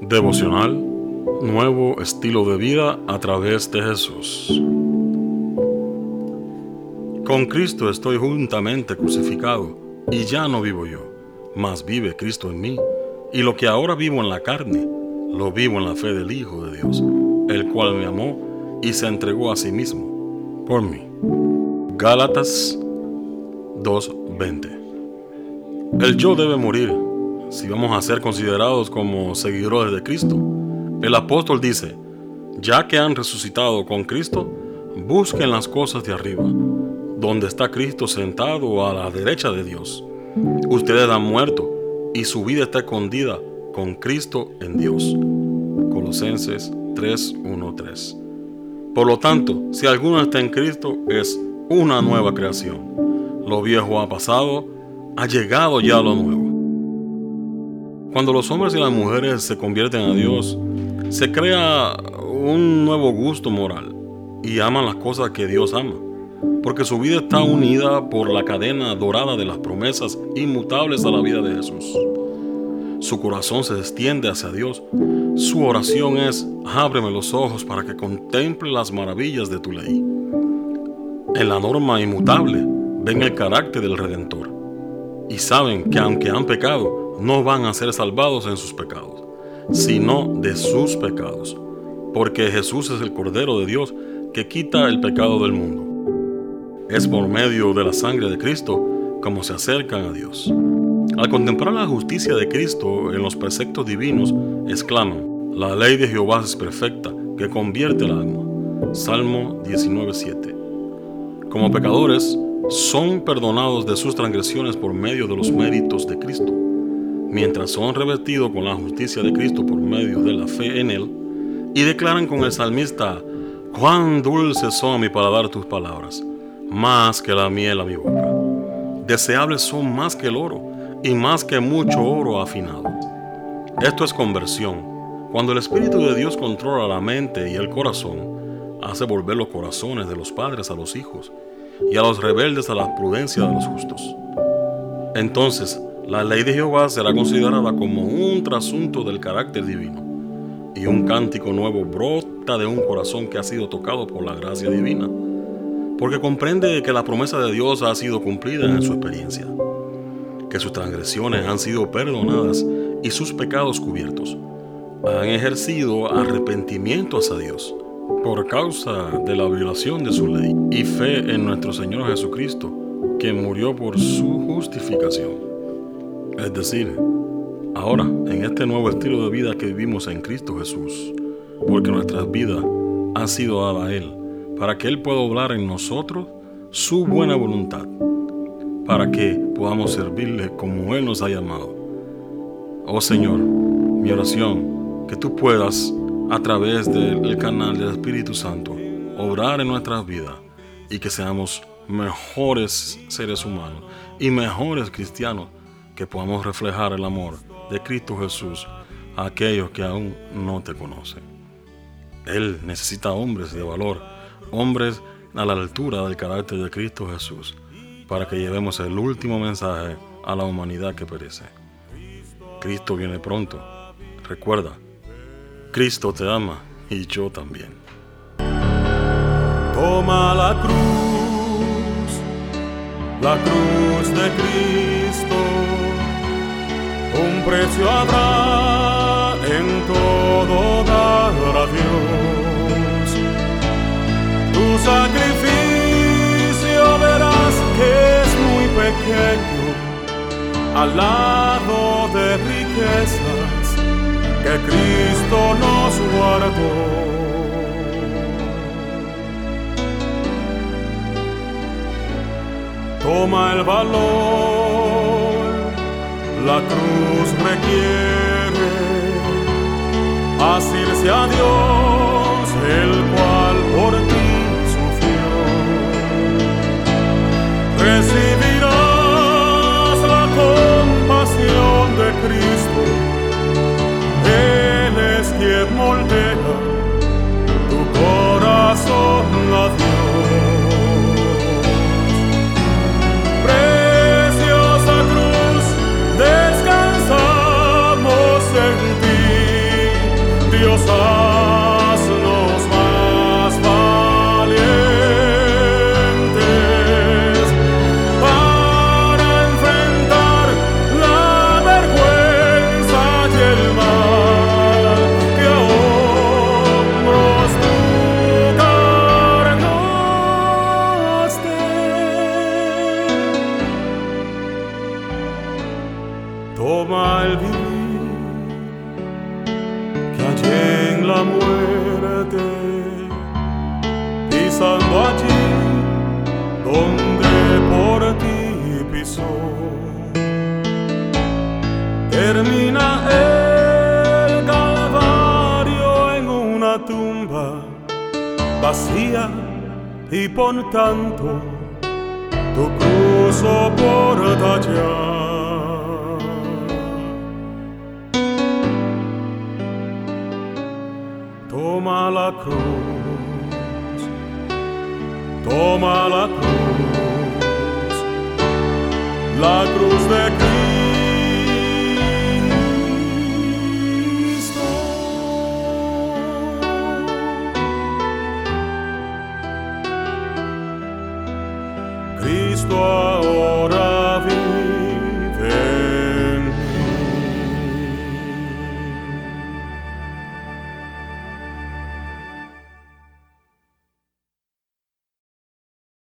Devocional, nuevo estilo de vida a través de Jesús. Con Cristo estoy juntamente crucificado y ya no vivo yo, mas vive Cristo en mí, y lo que ahora vivo en la carne, lo vivo en la fe del Hijo de Dios, el cual me amó y se entregó a sí mismo por mí. Gálatas 2:20 El yo debe morir si vamos a ser considerados como seguidores de Cristo. El apóstol dice, ya que han resucitado con Cristo, busquen las cosas de arriba, donde está Cristo sentado a la derecha de Dios. Ustedes han muerto y su vida está escondida con Cristo en Dios. Colosenses 3:13. Por lo tanto, si alguno está en Cristo, es una nueva creación. Lo viejo ha pasado, ha llegado ya lo nuevo. Cuando los hombres y las mujeres se convierten a Dios, se crea un nuevo gusto moral y aman las cosas que Dios ama, porque su vida está unida por la cadena dorada de las promesas inmutables a la vida de Jesús. Su corazón se extiende hacia Dios. Su oración es, ábreme los ojos para que contemple las maravillas de tu ley. En la norma inmutable ven el carácter del Redentor y saben que aunque han pecado, no van a ser salvados en sus pecados, sino de sus pecados, porque Jesús es el Cordero de Dios que quita el pecado del mundo. Es por medio de la sangre de Cristo como se acercan a Dios. Al contemplar la justicia de Cristo en los preceptos divinos, exclaman, la ley de Jehová es perfecta, que convierte el alma. Salmo 19.7. Como pecadores, son perdonados de sus transgresiones por medio de los méritos de Cristo mientras son revestidos con la justicia de Cristo por medio de la fe en Él, y declaran con el salmista, cuán dulces son mi paladar tus palabras, más que la miel a mi boca. Deseables son más que el oro, y más que mucho oro afinado. Esto es conversión. Cuando el Espíritu de Dios controla la mente y el corazón, hace volver los corazones de los padres a los hijos, y a los rebeldes a la prudencia de los justos. Entonces, la ley de Jehová será considerada como un trasunto del carácter divino, y un cántico nuevo brota de un corazón que ha sido tocado por la gracia divina, porque comprende que la promesa de Dios ha sido cumplida en su experiencia, que sus transgresiones han sido perdonadas y sus pecados cubiertos. Han ejercido arrepentimiento hacia Dios por causa de la violación de su ley y fe en nuestro Señor Jesucristo, que murió por su justificación. Es decir, ahora, en este nuevo estilo de vida que vivimos en Cristo Jesús, porque nuestras vidas han sido dadas a Él, para que Él pueda obrar en nosotros su buena voluntad, para que podamos servirle como Él nos ha llamado. Oh Señor, mi oración, que tú puedas, a través del canal del Espíritu Santo, obrar en nuestras vidas y que seamos mejores seres humanos y mejores cristianos que podamos reflejar el amor de Cristo Jesús a aquellos que aún no te conocen. Él necesita hombres de valor, hombres a la altura del carácter de Cristo Jesús, para que llevemos el último mensaje a la humanidad que perece. Cristo viene pronto. Recuerda, Cristo te ama y yo también. Toma la cruz, la cruz de Cristo un precio habrá en todo dar Dios. Tu sacrificio verás que es muy pequeño al lado de riquezas que Cristo nos guardó. Toma el valor la cruz requiere asirse a Dios, el cual por ti sufrió. Recibirás la compasión de Cristo, Él es quien moldea vivir, que allí en la muerte, pisando allí donde por ti pisó, termina el calvario en una tumba vacía y por tanto tu cruz soporta ya. Toma la cruz, toma la cruz, la cruz de Cristo.